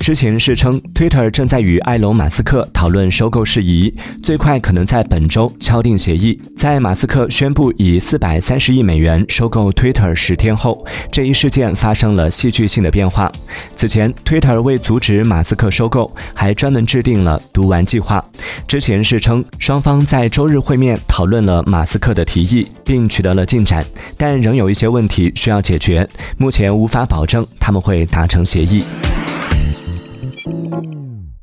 知情人士称，Twitter 正在与埃隆·马斯克讨论收购事宜，最快可能在本周敲定协议。在马斯克宣布以四百三十亿美元收购 Twitter 十天后，这一事件发生了戏剧性的变化。此前，Twitter 为阻止马斯克收购，还专门制定了“读完计划”。知情人士称，双方在周日会面讨论了马斯克的提议，并取得了进展，但仍有一些问题需要解决，目前无法保证他们会达成协议。Mm.